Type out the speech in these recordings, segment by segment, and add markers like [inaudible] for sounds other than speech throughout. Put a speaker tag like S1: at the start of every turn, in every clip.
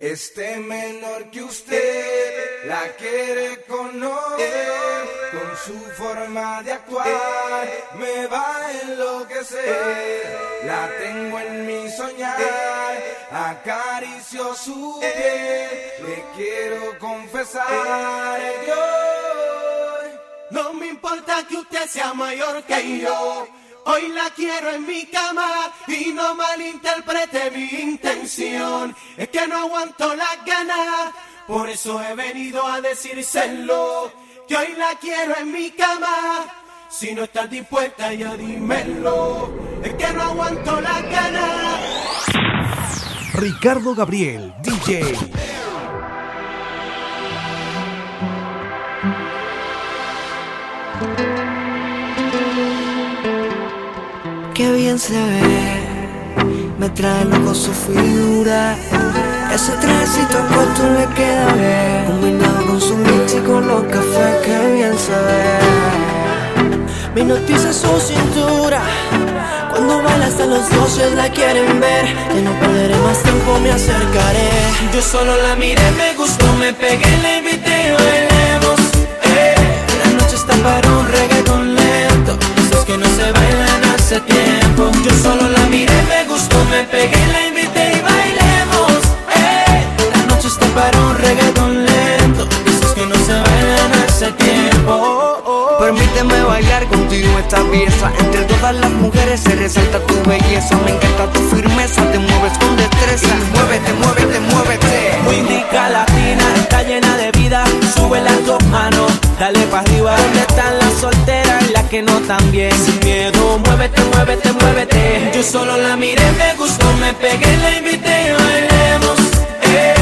S1: Este menor que usted la quiere conocer con su forma de actuar me va a enloquecer. La tengo en mi soñar, acaricio su piel, le quiero confesar yo.
S2: No me importa que usted sea mayor que yo. Hoy la quiero en mi cama y no malinterprete mi intención. Es que no aguanto las ganas, por eso he venido a decírselo. Que hoy la quiero en mi cama. Si no estás dispuesta ya dímelo. Es que no aguanto las ganas.
S3: Ricardo Gabriel, DJ.
S4: Qué bien se ve, me trae loco su figura. Ese trajecito corto le queda bien, combinado con su mix y con los cafés, qué bien se ve. Me noticia su cintura, cuando baila hasta los doce la quieren ver. Que no perderé más tiempo, me acercaré.
S2: Yo solo la miré, me gustó, me pegué, le invité bailemos. Eh, la noche está para un reggaeton lento, esos que no se bailan hace tiempo. Yo solo la miré, me gustó, me pegué, la invité y bailemos. La noche está para un reggaeton lento, esos que no se bailan hace tiempo.
S4: Permíteme bailar contigo esta pieza. Entre todas las mujeres se resalta tu belleza. Me encanta tu firmeza, te mueves con destreza. Muévete, muévete, muévete.
S2: Rica latina, está llena de vida. Sube las dos manos, dale para arriba. ¿Dónde están las solteras y las que no tan bien? Sin miedo, muévete, muévete, muévete. Yo solo la miré, me gustó, me pegué, la invité y bailemos. Eh,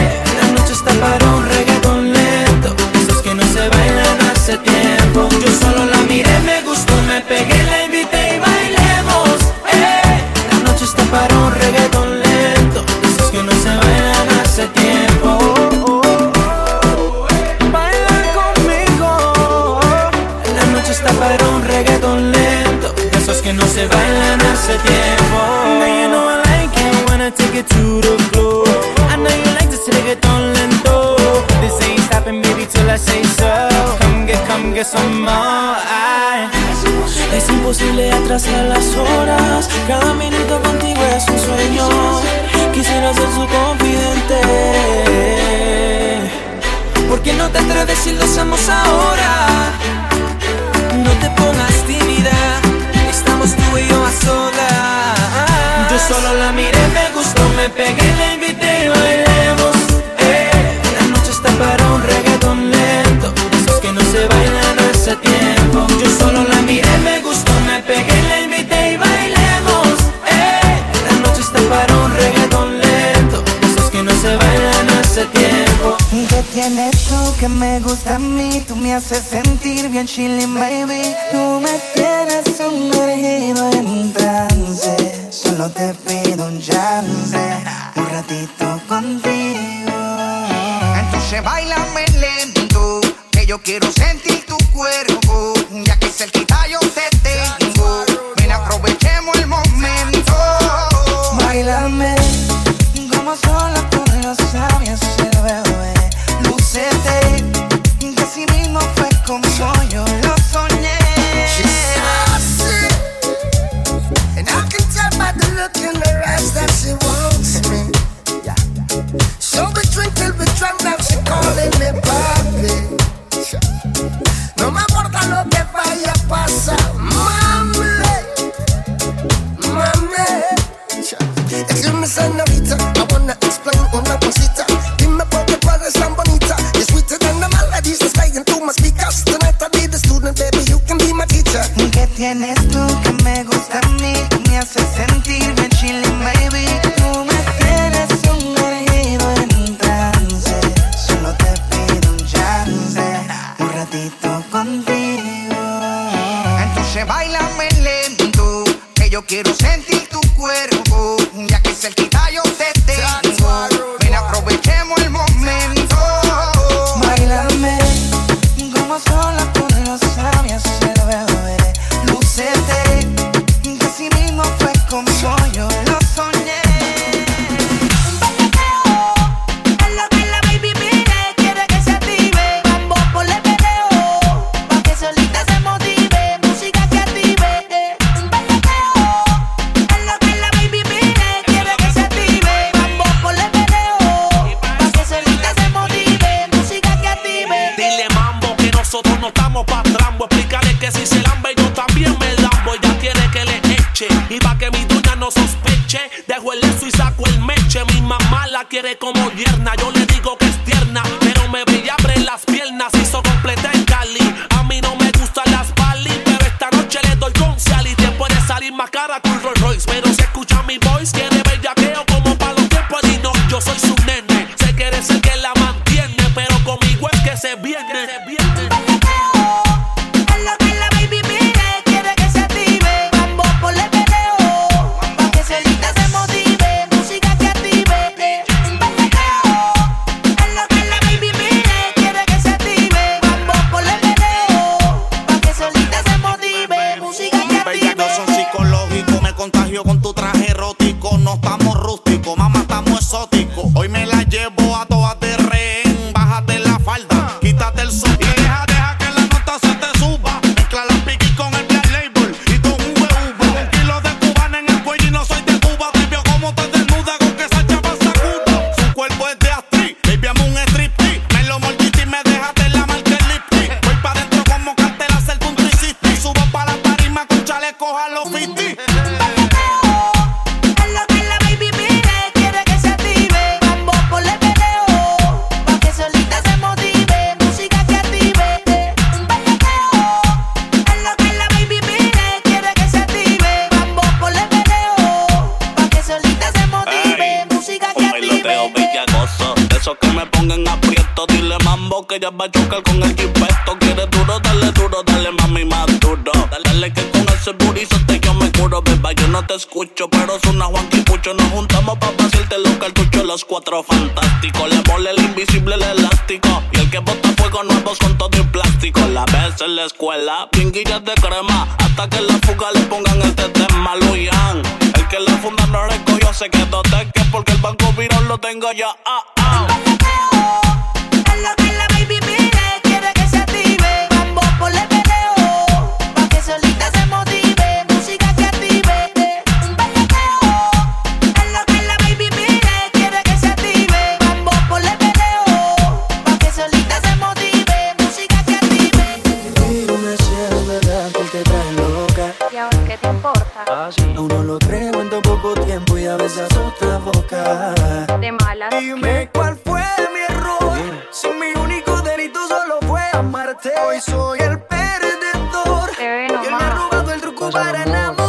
S2: Tú quieres duro, dale duro, dale mami más duro. Dale, dale que con ese burizote yo me curo, beba. Yo no te escucho, pero
S4: es una Juan Nos juntamos pa' pasarte los cartuchos, los cuatro
S2: fantásticos. Le mole el invisible, el elástico. Y el que bota fuego nuevos con todo y plástico. La ves en la escuela, pinguillas de crema. Hasta que la fuga le pongan este tema, Luyan. El que la funda no recogió
S4: se quedó de que
S5: porque el
S4: banco virón lo
S5: tengo ya. Ah. ah. fácil. Aún no lo creo en tan
S4: poco tiempo y a
S6: veces otra boca. De
S7: malas.
S8: Dime cuál fue mi error. Si mi único delito solo fue amarte. Hoy soy el perdedor. Te ven, y él me ha robado el truco Pásame para amor. enamorar.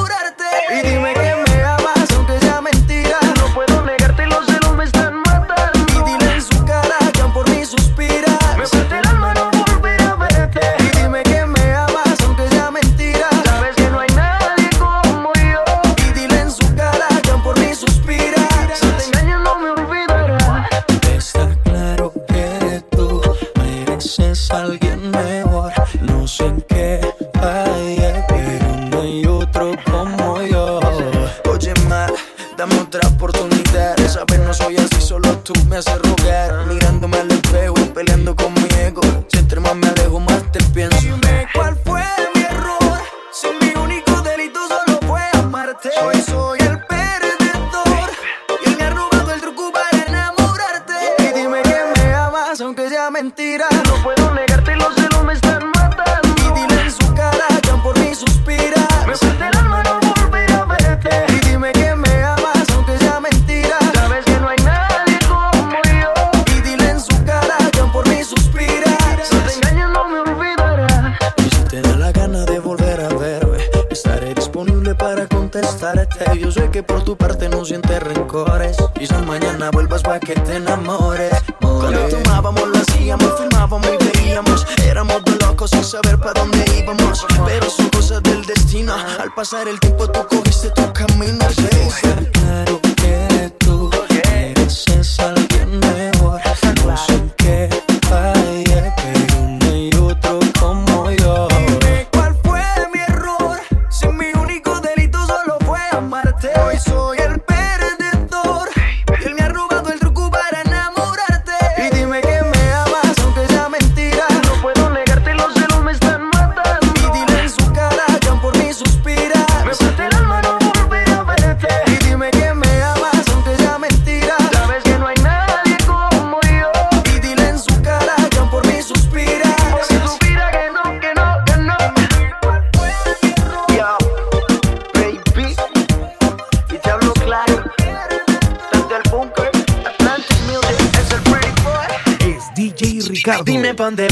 S8: Dime pa' dónde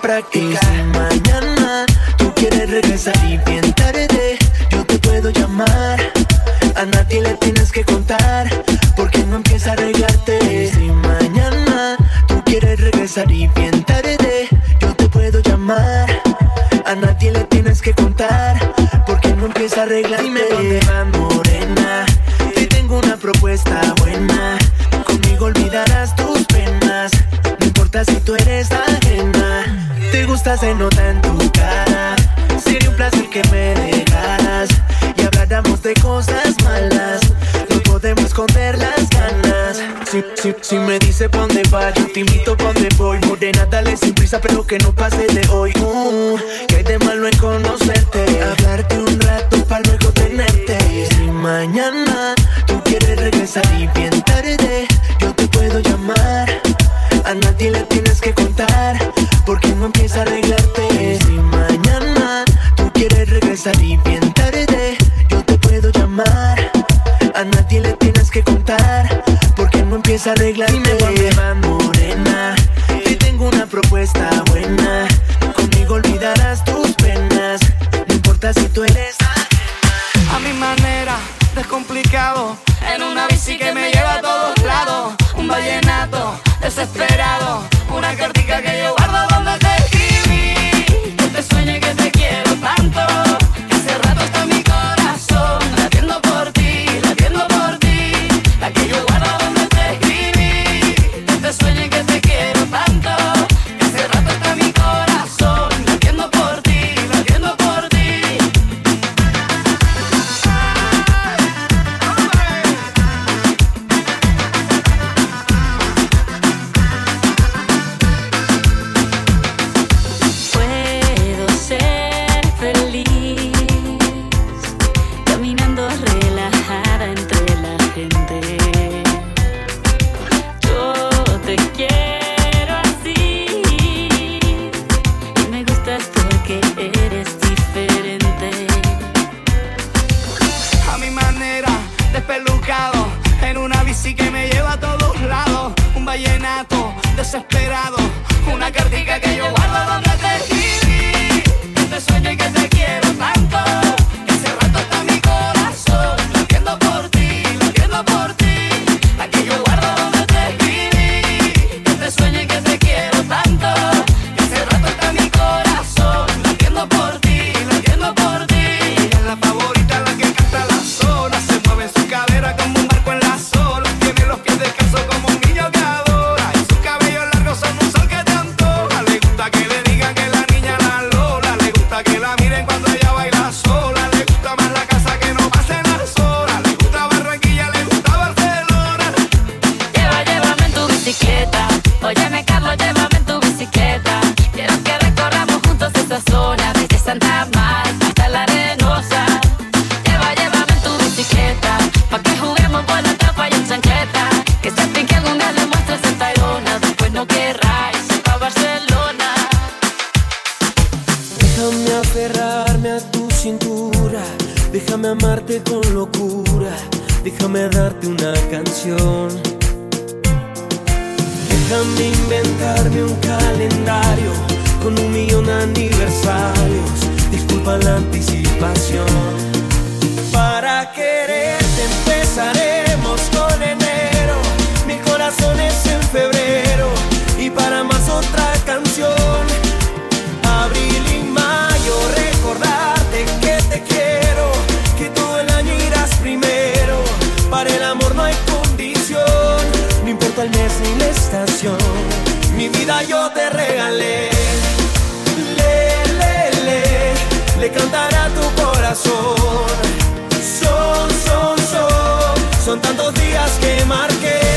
S8: práctica. Mañana tú quieres regresar y bien tarde yo te puedo llamar. A nadie le tienes que contar porque no empieza a arreglarte. Si mañana tú quieres regresar y bien tarde yo te puedo llamar. A nadie le tienes que contar porque no empieza a arreglarte. Dime dónde va, morena. Te tengo una propuesta se nota en tu cara. Sería un placer que me dejaras y habláramos de cosas malas. No podemos esconder las ganas. Si, si, si me dice pa' dónde va, yo te invito pa' dónde voy. Morena, dale sin prisa, pero que no pase de hoy. Mm, que hay de malo en conocerte. Hablarte un rato para luego tenerte. Si mañana tú quieres regresar y bien amar. A nadie le tienes que contar, porque no empieza a arreglarte. Dime dónde va, morena. Te tengo una propuesta buena. Conmigo olvidarás tus penas. No importa si tú eres.
S9: A mi manera, descomplicado. En una bici que me
S8: el mes ni la estación. Mi vida yo te regalé. Le, le, le, le cantará tu corazón. Son, son, son, son tantos días que marqué.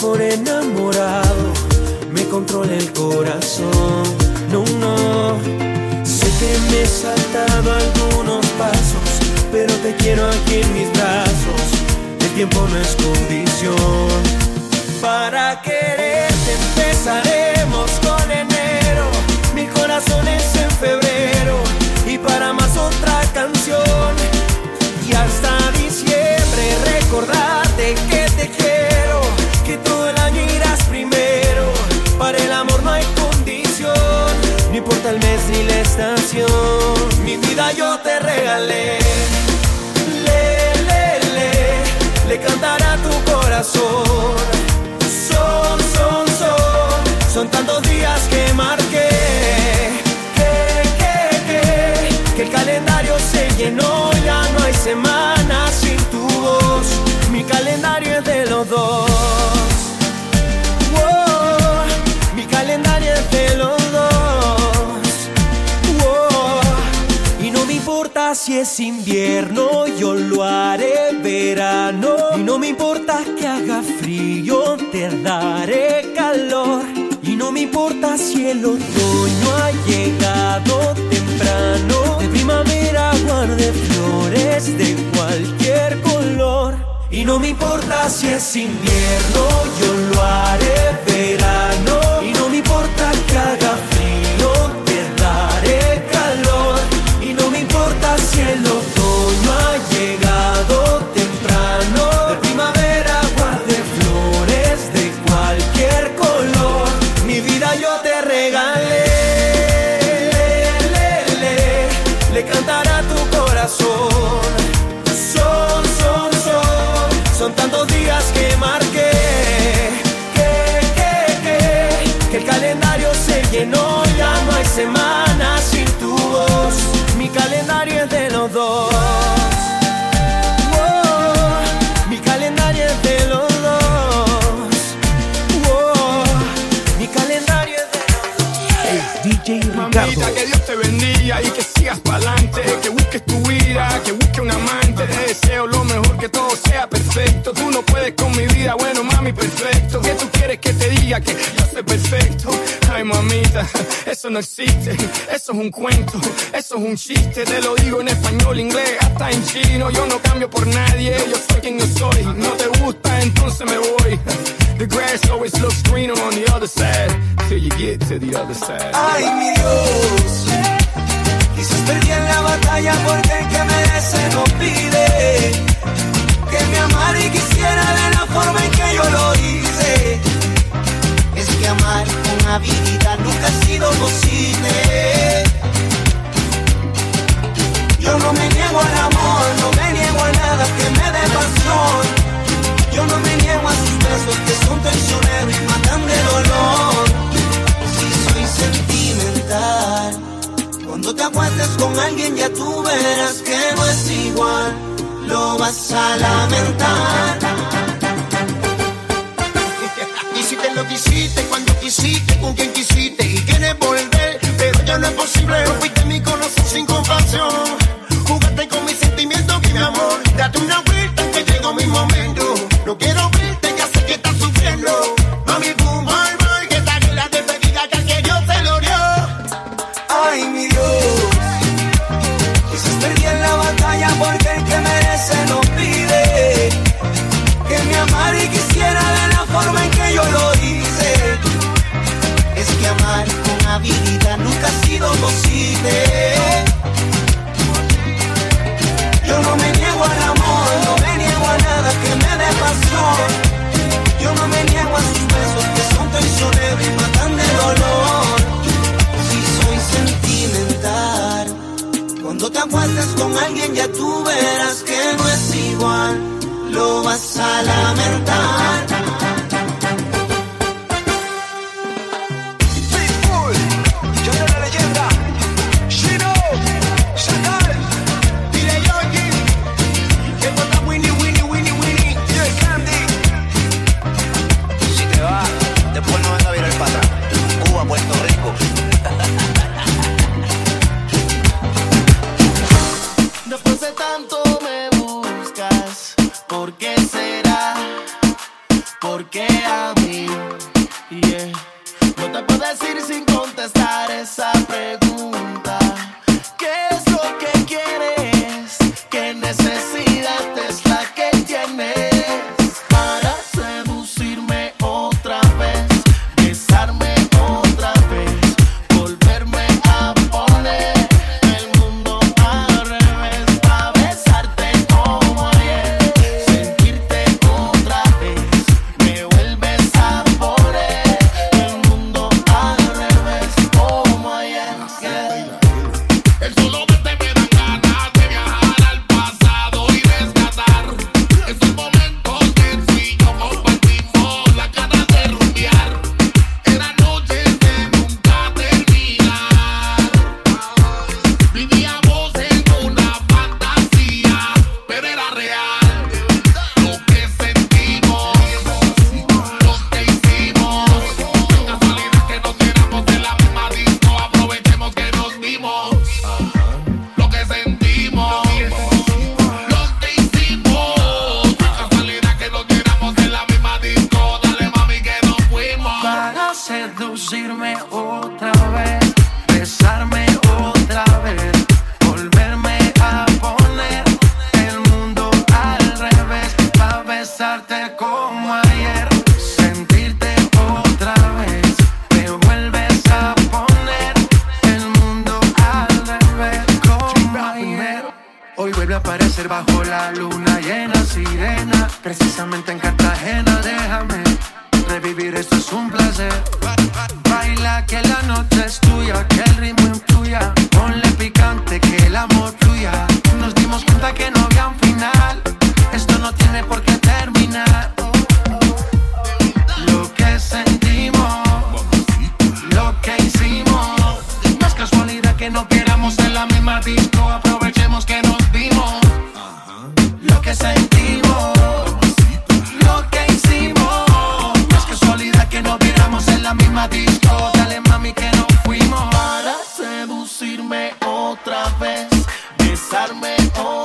S10: Por enamorado me controla el corazón. No, no. Sé que me he saltado algunos pasos, pero te quiero aquí en mis brazos. El tiempo no es condición. Para quererte empezaremos Le, le, le, le cantará tu corazón. Son, son, son, son tantos días que marqué. Que, que, que, que el calendario se llenó. Ya no hay semanas sin tu voz. Mi calendario es de los dos. Si es invierno, yo lo haré verano. Y no me importa que haga frío, te daré calor. Y no me importa si el otoño ha llegado temprano. De primavera guarde flores de cualquier color. Y no me importa si es invierno, yo lo haré verano.
S11: Mamita, que Dios te bendiga y que sigas pa'lante. Que busques tu vida, que busques un amante. Te deseo lo mejor, que todo sea perfecto. Tú no puedes con mi vida, bueno, mami, perfecto. Que tú quieres que te diga que yo soy perfecto? Ay, mamita, eso no existe. Eso es un cuento, eso es un chiste. Te lo digo en español, inglés, hasta en chino. Yo no cambio por nadie, yo soy quien yo soy. No te gusta, entonces me voy. The grass always looks greener on the other side. Till you get to the other side.
S12: Ay, mi Dios, quizás perdí en la batalla porque el que merece no pide que me amara y quisiera de la forma en que yo lo hice. Es que amar con habilidad nunca ha sido posible. Yo no me niego al amor, no me niego a nada que me dé pasión. Yo no me besos que son traicioneros y matan de dolor. Si soy sentimental, cuando te acuestes con alguien ya tú verás que no es igual, lo vas a lamentar. [laughs]
S13: Y si te lo quisiste, cuando quisiste, con quien quisiste y quieres volver, pero ya no es posible. Rompiste mi corazón sin compasión. Jugaste con mis sentimientos, mi amor. Date una Cuando te acuestes con alguien ya tú verás que no es igual, lo vas a lamentar. Yo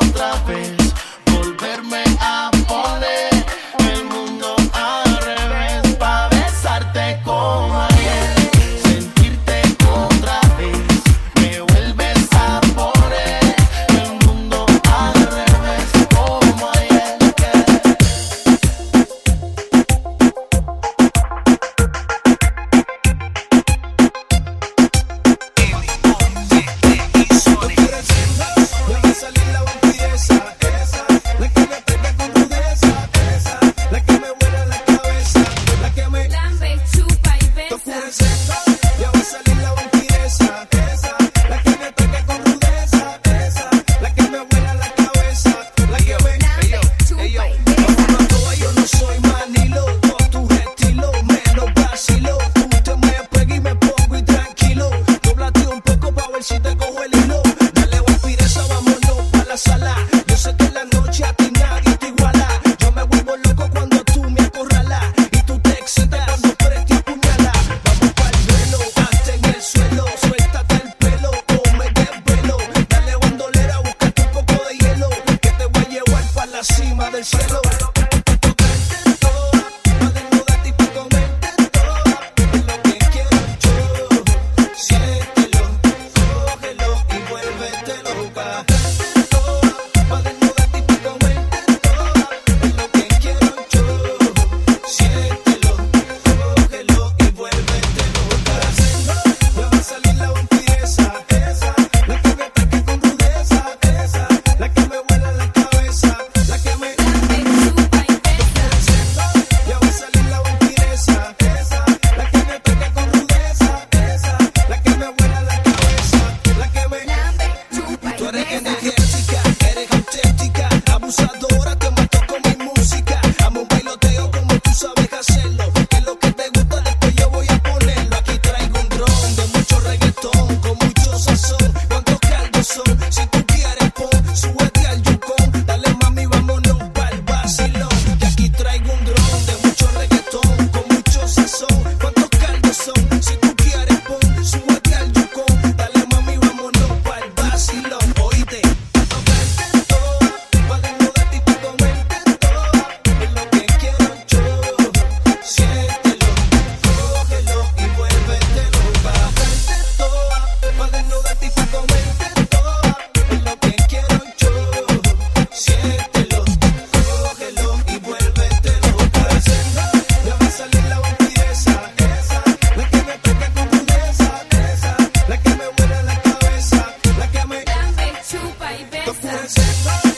S13: Love.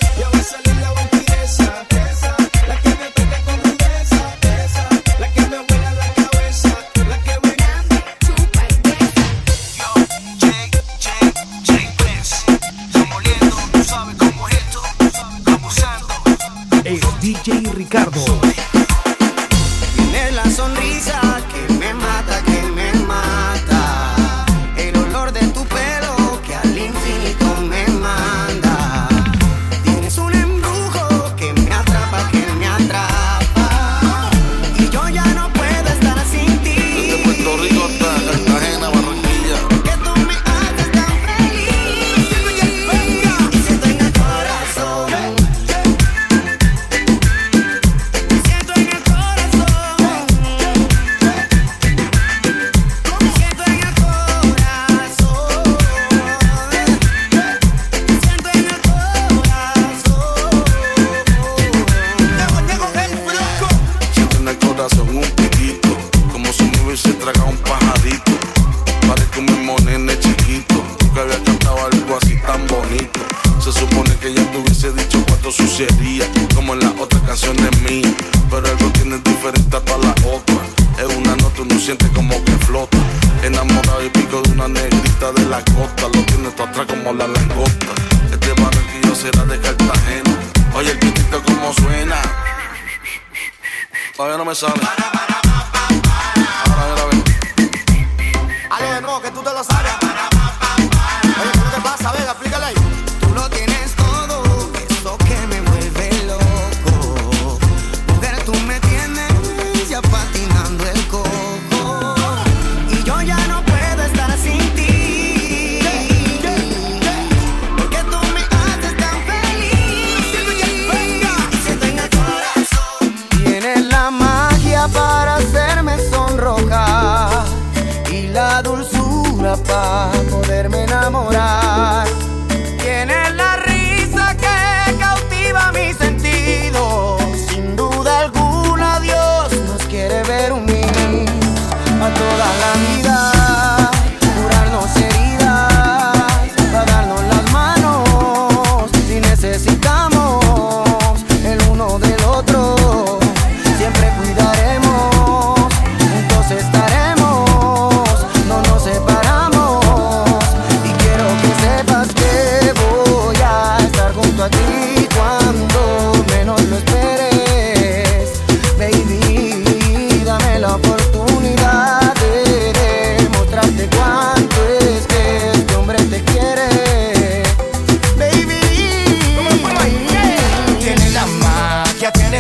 S13: poderme enamorar.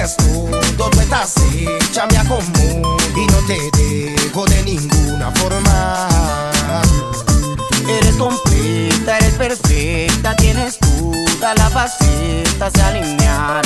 S13: desnudo, tú estás hecha, me acomodo y no
S12: te dejo de ninguna forma. Eres completa, eres perfecta, tienes todas las facetas de alinear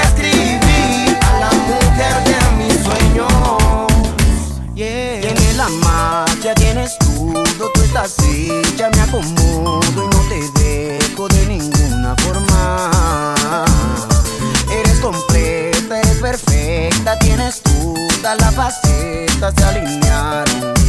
S11: así, ya me acomodo
S6: y no
S12: te dejo de ninguna forma. Eres completa, eres perfecta, tienes todas las facetas se alinearon.